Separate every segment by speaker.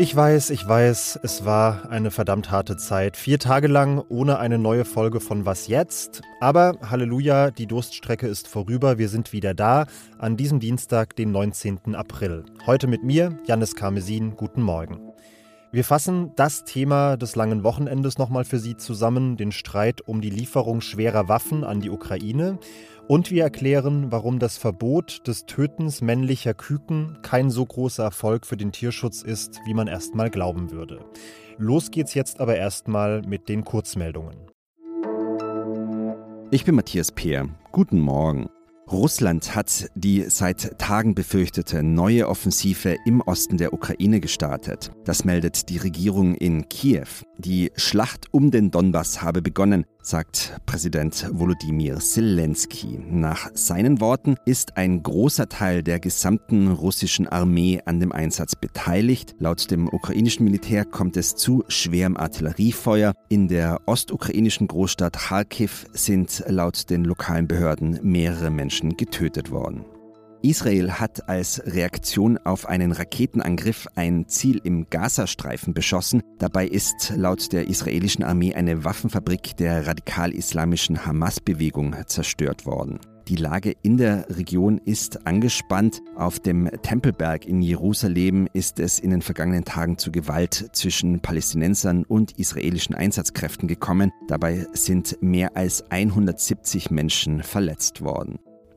Speaker 1: Ich weiß, ich weiß, es war eine verdammt harte Zeit. Vier Tage lang ohne eine neue Folge von Was jetzt? Aber Halleluja, die Durststrecke ist vorüber. Wir sind wieder da an diesem Dienstag, den 19. April. Heute mit mir, Janis Karmesin. Guten Morgen. Wir fassen das Thema des langen Wochenendes nochmal für Sie zusammen, den Streit um die Lieferung schwerer Waffen an die Ukraine. Und wir erklären, warum das Verbot des Tötens männlicher Küken kein so großer Erfolg für den Tierschutz ist, wie man erstmal glauben würde. Los geht's jetzt aber erstmal mit den Kurzmeldungen.
Speaker 2: Ich bin Matthias Peer. Guten Morgen. Russland hat die seit Tagen befürchtete neue Offensive im Osten der Ukraine gestartet. Das meldet die Regierung in Kiew. Die Schlacht um den Donbass habe begonnen, sagt Präsident Volodymyr Zelensky. Nach seinen Worten ist ein großer Teil der gesamten russischen Armee an dem Einsatz beteiligt. Laut dem ukrainischen Militär kommt es zu schwerem Artilleriefeuer. In der ostukrainischen Großstadt Kharkiv sind laut den lokalen Behörden mehrere Menschen getötet worden. Israel hat als Reaktion auf einen Raketenangriff ein Ziel im Gazastreifen beschossen. Dabei ist laut der israelischen Armee eine Waffenfabrik der radikal-islamischen Hamas-Bewegung zerstört worden. Die Lage in der Region ist angespannt. Auf dem Tempelberg in Jerusalem ist es in den vergangenen Tagen zu Gewalt zwischen Palästinensern und israelischen Einsatzkräften gekommen. Dabei sind mehr als 170 Menschen verletzt worden.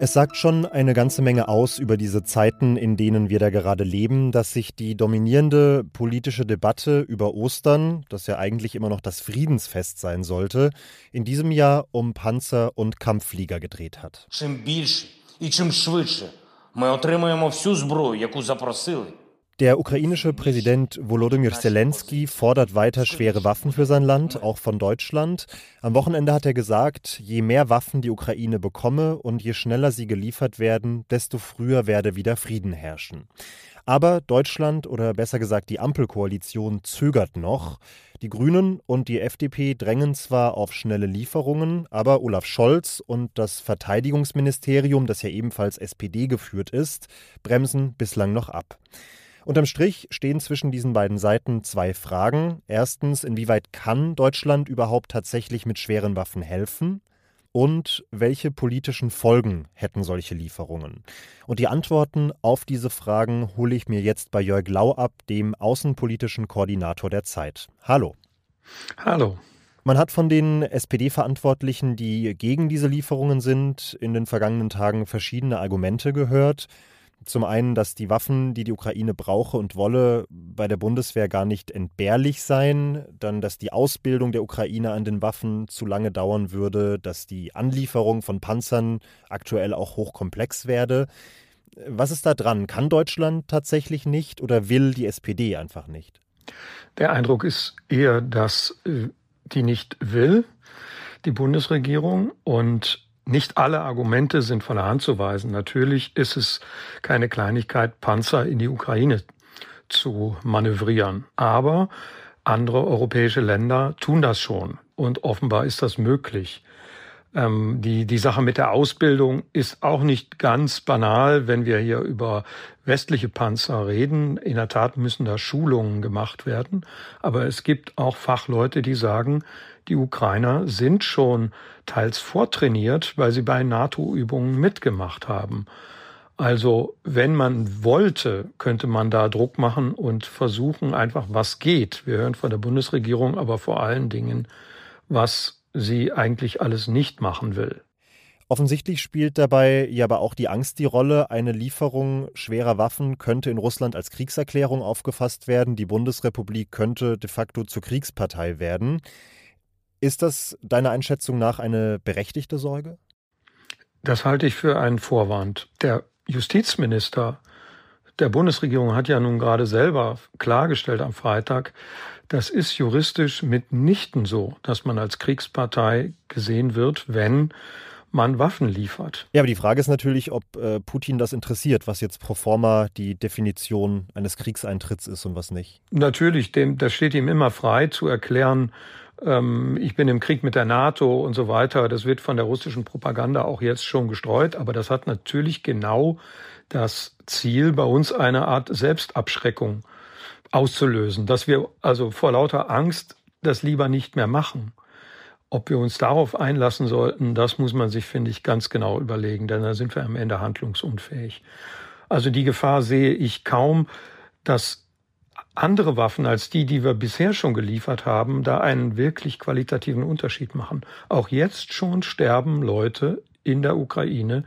Speaker 1: Es sagt schon eine ganze Menge aus über diese Zeiten, in denen wir da gerade leben, dass sich die dominierende politische Debatte über Ostern, das ja eigentlich immer noch das Friedensfest sein sollte, in diesem Jahr um Panzer und Kampfflieger gedreht hat.
Speaker 3: Чим більше і чим швидше ми отримаємо всю зброю, яку запросили,
Speaker 1: der ukrainische Präsident Volodymyr Zelensky fordert weiter schwere Waffen für sein Land, auch von Deutschland. Am Wochenende hat er gesagt, je mehr Waffen die Ukraine bekomme und je schneller sie geliefert werden, desto früher werde wieder Frieden herrschen. Aber Deutschland oder besser gesagt die Ampelkoalition zögert noch. Die Grünen und die FDP drängen zwar auf schnelle Lieferungen, aber Olaf Scholz und das Verteidigungsministerium, das ja ebenfalls SPD geführt ist, bremsen bislang noch ab. Unterm Strich stehen zwischen diesen beiden Seiten zwei Fragen. Erstens, inwieweit kann Deutschland überhaupt tatsächlich mit schweren Waffen helfen? Und welche politischen Folgen hätten solche Lieferungen? Und die Antworten auf diese Fragen hole ich mir jetzt bei Jörg Lau ab, dem außenpolitischen Koordinator der Zeit. Hallo.
Speaker 4: Hallo.
Speaker 1: Man hat von den SPD-Verantwortlichen, die gegen diese Lieferungen sind, in den vergangenen Tagen verschiedene Argumente gehört. Zum einen, dass die Waffen, die die Ukraine brauche und wolle, bei der Bundeswehr gar nicht entbehrlich seien. Dann, dass die Ausbildung der Ukraine an den Waffen zu lange dauern würde. Dass die Anlieferung von Panzern aktuell auch hochkomplex werde. Was ist da dran? Kann Deutschland tatsächlich nicht oder will die SPD einfach nicht?
Speaker 4: Der Eindruck ist eher, dass äh, die nicht will, die Bundesregierung. Und nicht alle Argumente sind von der Hand zu weisen. Natürlich ist es keine Kleinigkeit, Panzer in die Ukraine zu manövrieren. Aber andere europäische Länder tun das schon. Und offenbar ist das möglich. Ähm, die, die Sache mit der Ausbildung ist auch nicht ganz banal, wenn wir hier über westliche Panzer reden. In der Tat müssen da Schulungen gemacht werden. Aber es gibt auch Fachleute, die sagen, die Ukrainer sind schon teils vortrainiert, weil sie bei NATO-Übungen mitgemacht haben. Also wenn man wollte, könnte man da Druck machen und versuchen einfach, was geht. Wir hören von der Bundesregierung aber vor allen Dingen, was sie eigentlich alles nicht machen will.
Speaker 1: Offensichtlich spielt dabei ja aber auch die Angst die Rolle. Eine Lieferung schwerer Waffen könnte in Russland als Kriegserklärung aufgefasst werden. Die Bundesrepublik könnte de facto zur Kriegspartei werden. Ist das deiner Einschätzung nach eine berechtigte Sorge?
Speaker 4: Das halte ich für einen Vorwand. Der Justizminister der Bundesregierung hat ja nun gerade selber klargestellt am Freitag, das ist juristisch mitnichten so, dass man als Kriegspartei gesehen wird, wenn man Waffen liefert.
Speaker 1: Ja, aber die Frage ist natürlich, ob äh, Putin das interessiert, was jetzt pro forma die Definition eines Kriegseintritts ist und was nicht.
Speaker 4: Natürlich, dem, das steht ihm immer frei zu erklären, ähm, ich bin im Krieg mit der NATO und so weiter. Das wird von der russischen Propaganda auch jetzt schon gestreut, aber das hat natürlich genau das Ziel, bei uns eine Art Selbstabschreckung auszulösen, dass wir also vor lauter Angst das lieber nicht mehr machen. Ob wir uns darauf einlassen sollten, das muss man sich, finde ich, ganz genau überlegen, denn da sind wir am Ende handlungsunfähig. Also die Gefahr sehe ich kaum, dass andere Waffen als die, die wir bisher schon geliefert haben, da einen wirklich qualitativen Unterschied machen. Auch jetzt schon sterben Leute in der Ukraine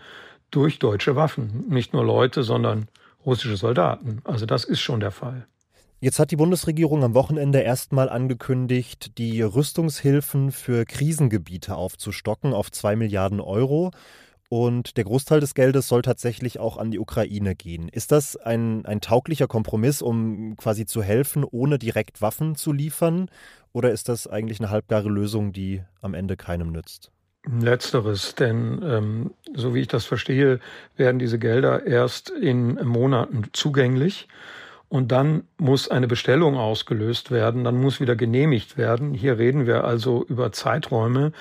Speaker 4: durch deutsche Waffen. Nicht nur Leute, sondern russische Soldaten. Also das ist schon der Fall.
Speaker 1: Jetzt hat die Bundesregierung am Wochenende erstmal angekündigt, die Rüstungshilfen für Krisengebiete aufzustocken auf zwei Milliarden Euro. Und der Großteil des Geldes soll tatsächlich auch an die Ukraine gehen. Ist das ein, ein tauglicher Kompromiss, um quasi zu helfen, ohne direkt Waffen zu liefern? Oder ist das eigentlich eine halbgare Lösung, die am Ende keinem nützt?
Speaker 4: Letzteres, denn ähm, so wie ich das verstehe, werden diese Gelder erst in Monaten zugänglich und dann muss eine Bestellung ausgelöst werden, dann muss wieder genehmigt werden. Hier reden wir also über Zeiträume,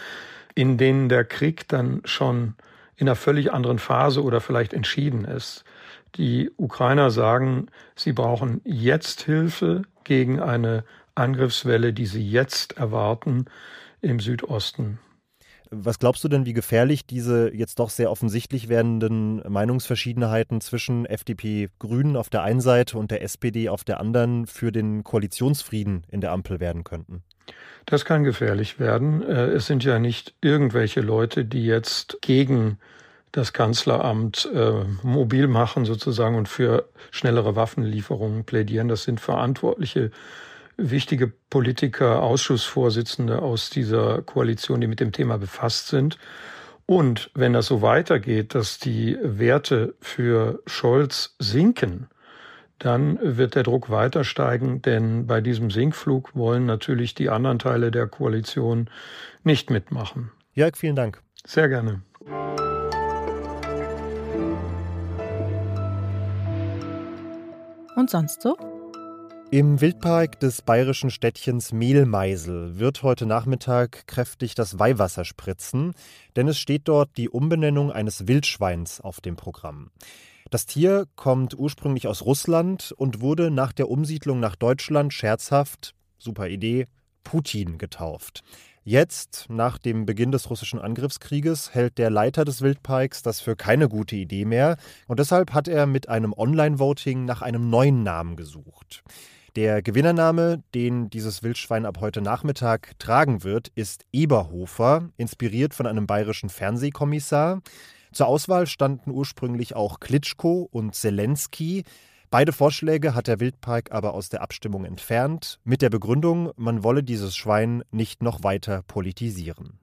Speaker 4: in denen der Krieg dann schon in einer völlig anderen Phase oder vielleicht entschieden ist. Die Ukrainer sagen, sie brauchen jetzt Hilfe gegen eine Angriffswelle, die sie jetzt erwarten im Südosten.
Speaker 1: Was glaubst du denn, wie gefährlich diese jetzt doch sehr offensichtlich werdenden Meinungsverschiedenheiten zwischen FDP Grünen auf der einen Seite und der SPD auf der anderen für den Koalitionsfrieden in der Ampel werden könnten?
Speaker 4: Das kann gefährlich werden. Äh, es sind ja nicht irgendwelche Leute, die jetzt gegen das Kanzleramt äh, mobil machen sozusagen und für schnellere Waffenlieferungen plädieren. Das sind verantwortliche wichtige Politiker, Ausschussvorsitzende aus dieser Koalition, die mit dem Thema befasst sind. Und wenn das so weitergeht, dass die Werte für Scholz sinken, dann wird der Druck weiter steigen, denn bei diesem Sinkflug wollen natürlich die anderen Teile der Koalition nicht mitmachen.
Speaker 1: Jörg, vielen Dank.
Speaker 4: Sehr gerne.
Speaker 5: Und sonst so?
Speaker 1: Im Wildpark des bayerischen Städtchens Mehlmeisel wird heute Nachmittag kräftig das Weihwasser spritzen, denn es steht dort die Umbenennung eines Wildschweins auf dem Programm. Das Tier kommt ursprünglich aus Russland und wurde nach der Umsiedlung nach Deutschland scherzhaft, super Idee, Putin getauft. Jetzt, nach dem Beginn des russischen Angriffskrieges, hält der Leiter des Wildparks das für keine gute Idee mehr und deshalb hat er mit einem Online-Voting nach einem neuen Namen gesucht. Der Gewinnername, den dieses Wildschwein ab heute Nachmittag tragen wird, ist Eberhofer, inspiriert von einem bayerischen Fernsehkommissar. Zur Auswahl standen ursprünglich auch Klitschko und Zelensky. Beide Vorschläge hat der Wildpark aber aus der Abstimmung entfernt, mit der Begründung, man wolle dieses Schwein nicht noch weiter politisieren.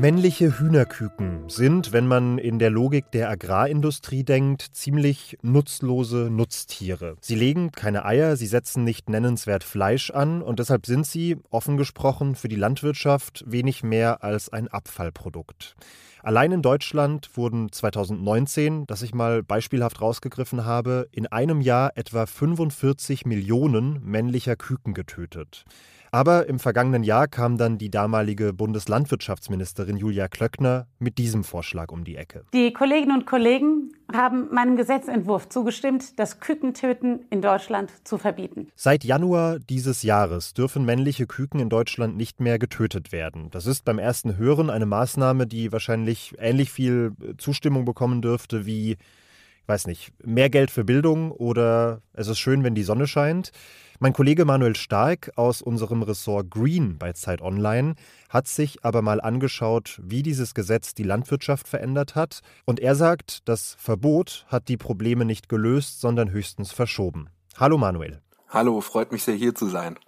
Speaker 1: Männliche Hühnerküken sind, wenn man in der Logik der Agrarindustrie denkt, ziemlich nutzlose Nutztiere. Sie legen keine Eier, sie setzen nicht nennenswert Fleisch an und deshalb sind sie, offen gesprochen, für die Landwirtschaft wenig mehr als ein Abfallprodukt. Allein in Deutschland wurden 2019, das ich mal beispielhaft rausgegriffen habe, in einem Jahr etwa 45 Millionen männlicher Küken getötet. Aber im vergangenen Jahr kam dann die damalige Bundeslandwirtschaftsministerin Julia Klöckner mit diesem Vorschlag um die Ecke.
Speaker 6: Die Kolleginnen und Kollegen haben meinem Gesetzentwurf zugestimmt, das Kükentöten in Deutschland zu verbieten.
Speaker 1: Seit Januar dieses Jahres dürfen männliche Küken in Deutschland nicht mehr getötet werden. Das ist beim ersten Hören eine Maßnahme, die wahrscheinlich ähnlich viel Zustimmung bekommen dürfte wie, ich weiß nicht, mehr Geld für Bildung oder es ist schön, wenn die Sonne scheint. Mein Kollege Manuel Stark aus unserem Ressort Green bei Zeit Online hat sich aber mal angeschaut, wie dieses Gesetz die Landwirtschaft verändert hat. Und er sagt, das Verbot hat die Probleme nicht gelöst, sondern höchstens verschoben. Hallo Manuel.
Speaker 7: Hallo, freut mich sehr hier zu sein.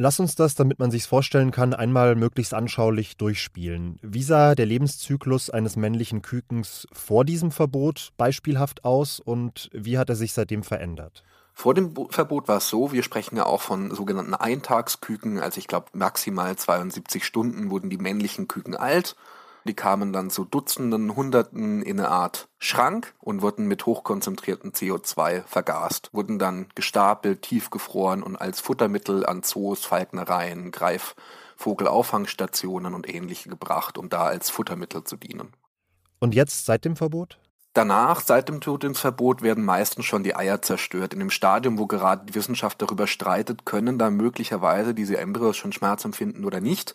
Speaker 1: Lass uns das, damit man sich vorstellen kann, einmal möglichst anschaulich durchspielen. Wie sah der Lebenszyklus eines männlichen Kükens vor diesem Verbot beispielhaft aus und wie hat er sich seitdem verändert?
Speaker 5: Vor dem Verbot war es so, wir sprechen ja auch von sogenannten Eintagsküken, also ich glaube maximal 72 Stunden wurden die männlichen Küken alt die kamen dann zu Dutzenden, Hunderten in eine Art Schrank und wurden mit hochkonzentriertem CO2 vergast, wurden dann gestapelt, tiefgefroren und als Futtermittel an Zoos, Falknereien, Greifvogelauffangstationen und ähnliche gebracht, um da als Futtermittel zu dienen.
Speaker 1: Und jetzt seit dem Verbot?
Speaker 5: Danach, seit dem Tötungsverbot, werden meistens schon die Eier zerstört. In dem Stadium, wo gerade die Wissenschaft darüber streitet, können da möglicherweise diese Embryos schon Schmerz empfinden oder nicht.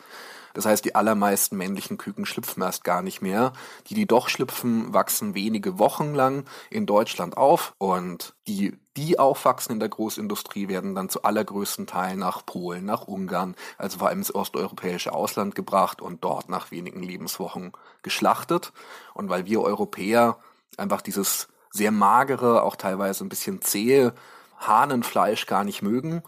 Speaker 5: Das heißt, die allermeisten männlichen Küken schlüpfen erst gar nicht mehr. Die, die doch schlüpfen, wachsen wenige Wochen lang in Deutschland auf und die, die aufwachsen in der Großindustrie, werden dann zu allergrößten Teilen nach Polen, nach Ungarn, also vor allem ins osteuropäische Ausland gebracht und dort nach wenigen Lebenswochen geschlachtet. Und weil wir Europäer einfach dieses sehr magere, auch teilweise ein bisschen zähe Hahnenfleisch gar nicht mögen,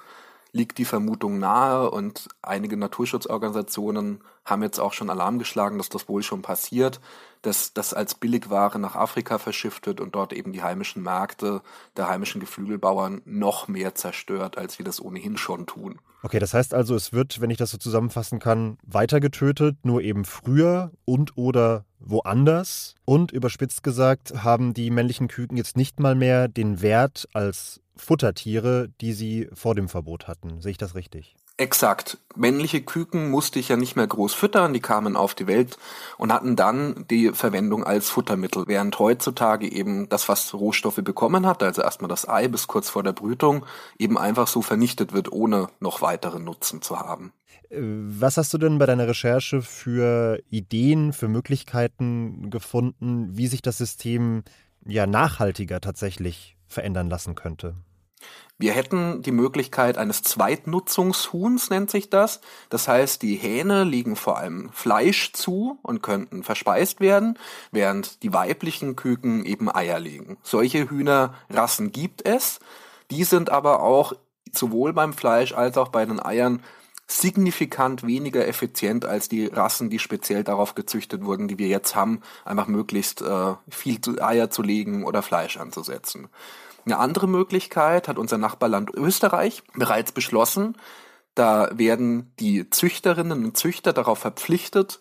Speaker 5: liegt die Vermutung nahe und einige Naturschutzorganisationen haben jetzt auch schon Alarm geschlagen, dass das wohl schon passiert, dass das als Billigware nach Afrika verschifft wird und dort eben die heimischen Märkte der heimischen Geflügelbauern noch mehr zerstört, als wir das ohnehin schon tun.
Speaker 1: Okay, das heißt also, es wird, wenn ich das so zusammenfassen kann, weiter getötet, nur eben früher und oder woanders. Und überspitzt gesagt, haben die männlichen Küken jetzt nicht mal mehr den Wert als Futtertiere, die sie vor dem Verbot hatten. Sehe ich das richtig?
Speaker 5: Exakt. Männliche Küken musste ich ja nicht mehr groß füttern, die kamen auf die Welt und hatten dann die Verwendung als Futtermittel, während heutzutage eben das, was Rohstoffe bekommen hat, also erstmal das Ei bis kurz vor der Brütung, eben einfach so vernichtet wird, ohne noch weiteren Nutzen zu haben.
Speaker 1: Äh, was hast du denn bei deiner Recherche für Ideen, für Möglichkeiten gefunden, wie sich das System ja nachhaltiger tatsächlich verändern lassen könnte?
Speaker 5: Wir hätten die Möglichkeit eines Zweitnutzungshuhns, nennt sich das. Das heißt, die Hähne legen vor allem Fleisch zu und könnten verspeist werden, während die weiblichen Küken eben Eier legen. Solche Hühnerrassen gibt es. Die sind aber auch sowohl beim Fleisch als auch bei den Eiern signifikant weniger effizient als die Rassen, die speziell darauf gezüchtet wurden, die wir jetzt haben, einfach möglichst äh, viel Eier zu legen oder Fleisch anzusetzen. Eine andere Möglichkeit hat unser Nachbarland Österreich bereits beschlossen. Da werden die Züchterinnen und Züchter darauf verpflichtet,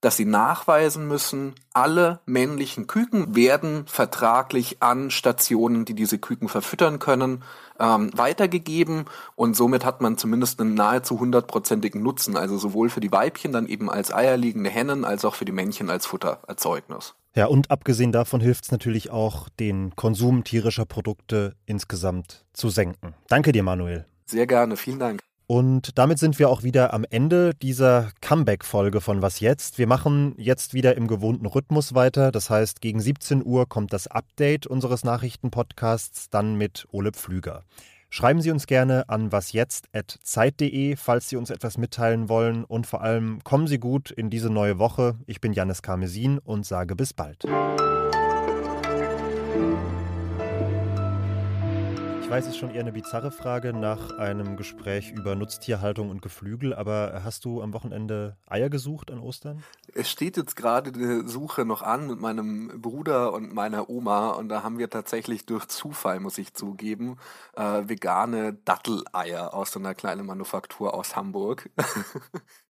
Speaker 5: dass sie nachweisen müssen, alle männlichen Küken werden vertraglich an Stationen, die diese Küken verfüttern können, ähm, weitergegeben und somit hat man zumindest einen nahezu hundertprozentigen Nutzen, also sowohl für die Weibchen dann eben als eierlegende Hennen als auch für die Männchen als Futtererzeugnis.
Speaker 1: Ja, und abgesehen davon hilft es natürlich auch, den Konsum tierischer Produkte insgesamt zu senken. Danke dir, Manuel.
Speaker 5: Sehr gerne, vielen Dank.
Speaker 1: Und damit sind wir auch wieder am Ende dieser Comeback-Folge von Was jetzt? Wir machen jetzt wieder im gewohnten Rhythmus weiter. Das heißt, gegen 17 Uhr kommt das Update unseres Nachrichtenpodcasts, dann mit Ole Pflüger. Schreiben Sie uns gerne an wasjetzt.zeit.de, falls Sie uns etwas mitteilen wollen. Und vor allem kommen Sie gut in diese neue Woche. Ich bin Janis Karmesin und sage bis bald. Ich weiß, es ist schon eher eine bizarre Frage nach einem Gespräch über Nutztierhaltung und Geflügel, aber hast du am Wochenende Eier gesucht an Ostern?
Speaker 5: Es steht jetzt gerade die Suche noch an mit meinem Bruder und meiner Oma und da haben wir tatsächlich durch Zufall, muss ich zugeben, äh, vegane Datteleier aus so einer kleinen Manufaktur aus Hamburg.